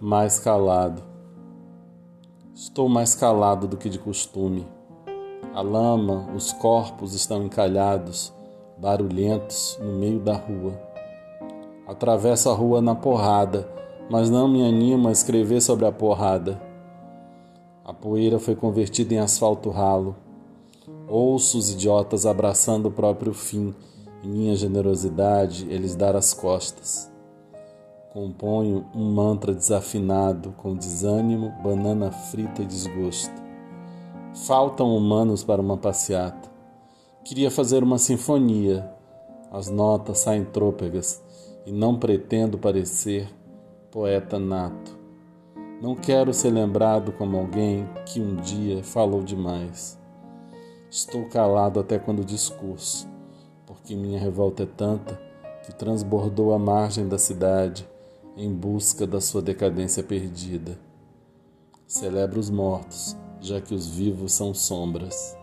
mais calado. Estou mais calado do que de costume. A lama, os corpos estão encalhados, barulhentos, no meio da rua. Atravesso a rua na porrada, mas não me animo a escrever sobre a porrada. A poeira foi convertida em asfalto ralo. Ouço os idiotas abraçando o próprio fim, e minha generosidade eles dar as costas. Componho um mantra desafinado com desânimo, banana frita e desgosto. Faltam humanos para uma passeata. Queria fazer uma sinfonia. As notas saem trôpegas e não pretendo parecer poeta nato. Não quero ser lembrado como alguém que um dia falou demais. Estou calado até quando discurso, porque minha revolta é tanta que transbordou a margem da cidade em busca da sua decadência perdida. Celebro os mortos, já que os vivos são sombras.